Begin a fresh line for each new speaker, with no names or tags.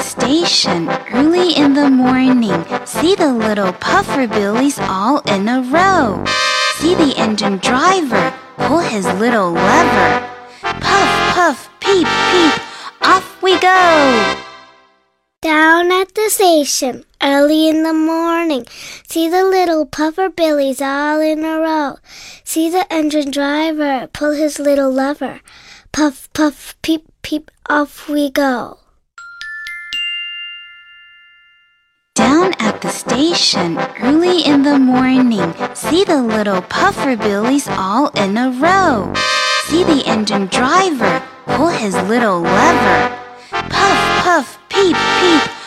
station early in the morning. See the little puffer billies all in a row. See the engine driver pull his little lever. Puff, puff, peep, peep, off we go.
Down at the station, early in the morning, see the little puffer billies all in a row. See the engine driver pull his little lever. Puff, puff, peep, peep, off we go.
The station early in the morning, see the little puffer billies all in a row. See the engine driver pull his little lever. Puff, puff, peep, peep!